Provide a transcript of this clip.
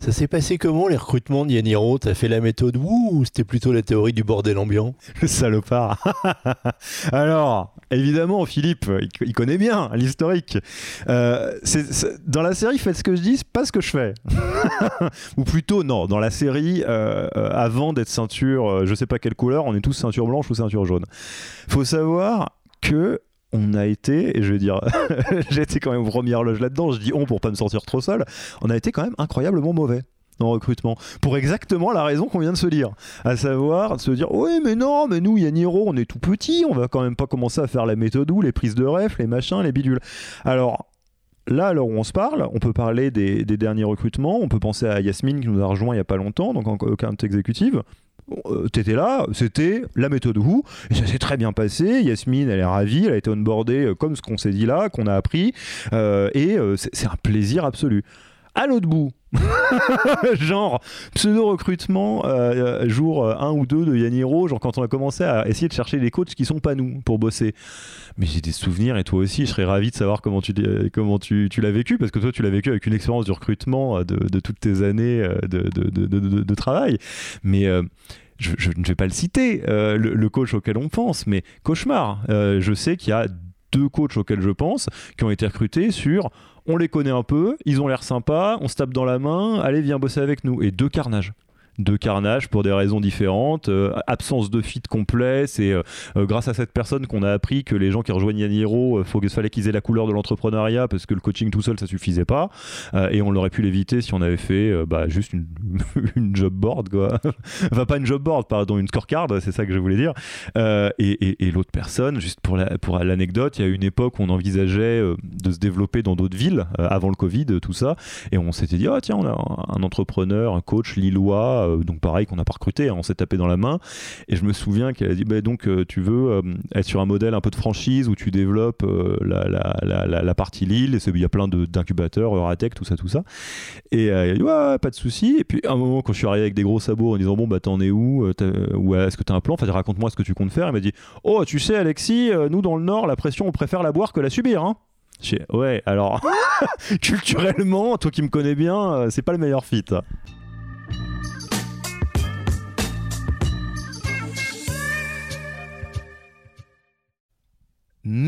Ça s'est passé comment les recrutements de Yaniro T'as fait la méthode ou c'était plutôt la théorie du bordel ambiant? Le salopard. Alors, évidemment, Philippe, il, connaît bien l'historique. Euh, dans la série, faites ce que je dis, pas ce que je fais. ou plutôt, non, dans la série, euh, euh, avant d'être ceinture, je sais pas quelle couleur, on est tous ceinture blanche ou ceinture jaune. Faut savoir que on a été, et je vais dire, j'ai été quand même aux premières là-dedans, je dis on pour pas me sentir trop seul, on a été quand même incroyablement mauvais en recrutement, pour exactement la raison qu'on vient de se dire, à savoir de se dire oui mais non, mais nous Yaniro on est tout petit, on va quand même pas commencer à faire la méthode ou les prises de ref, les machins, les bidules. Alors Là, alors où on se parle, on peut parler des, derniers recrutements, on peut penser à Yasmine qui nous a rejoint il n'y a pas longtemps, donc en exécutive. Euh, T'étais là, c'était la méthode Who, et ça s'est très bien passé. Yasmine, elle est ravie, elle a été onboardée euh, comme ce qu'on s'est dit là, qu'on a appris, euh, et c'est un plaisir absolu. À l'autre bout, genre pseudo-recrutement, euh, euh, jour 1 ou 2 de Yaniro, genre quand on a commencé à essayer de chercher des coachs qui sont pas nous pour bosser. Mais j'ai des souvenirs et toi aussi, je serais ravi de savoir comment tu, comment tu, tu l'as vécu, parce que toi tu l'as vécu avec une expérience du recrutement euh, de, de toutes tes années euh, de, de, de, travail. Mais euh, je, ne vais pas le citer, euh, le, le coach auquel on pense, mais cauchemar. Euh, je sais qu'il y a deux coachs auxquels je pense qui ont été recrutés sur on les connaît un peu, ils ont l'air sympas, on se tape dans la main, allez viens bosser avec nous. Et deux carnages. Deux carnages pour des raisons différentes, euh, absence de fit complet, c'est euh, euh, grâce à cette personne qu'on a appris que les gens qui rejoignent Yaniro, il fallait qu'ils aient la couleur de l'entrepreneuriat parce que le coaching tout seul ça suffisait pas et on l'aurait pu l'éviter si on avait fait bah, juste une, job board quoi. enfin pas une job board pardon, une scorecard, c'est ça que je voulais dire. Et l'autre personne, juste pour la- pour l'anecdote, il y a une époque où on envisageait de se développer dans d'autres villes avant le Covid, tout ça, et on s'était dit ah tiens on a un, entrepreneur, un coach lillois, donc pareil qu'on n'a pas recruté, hein, on s'est tapé dans la main. Et je me souviens qu'elle a dit bah, donc euh, tu veux euh, être sur un modèle un peu de franchise où tu développes euh, la, partie Lille, et il y a plein d'incubateurs, Euratech, tout ça, tout ça. Et euh, elle a dit ouais, pas de souci. Et puis à un moment quand je suis arrivé avec des gros sabots en disant bon bah t'en es où Euh, est-ce que t'as un plan? Enfin raconte-moi ce que tu comptes faire. Elle m'a dit oh tu sais Alexis, euh, nous dans le Nord la pression on préfère la boire que la subir. Hein ouais alors culturellement toi qui me connais bien euh, c'est pas le meilleur fit.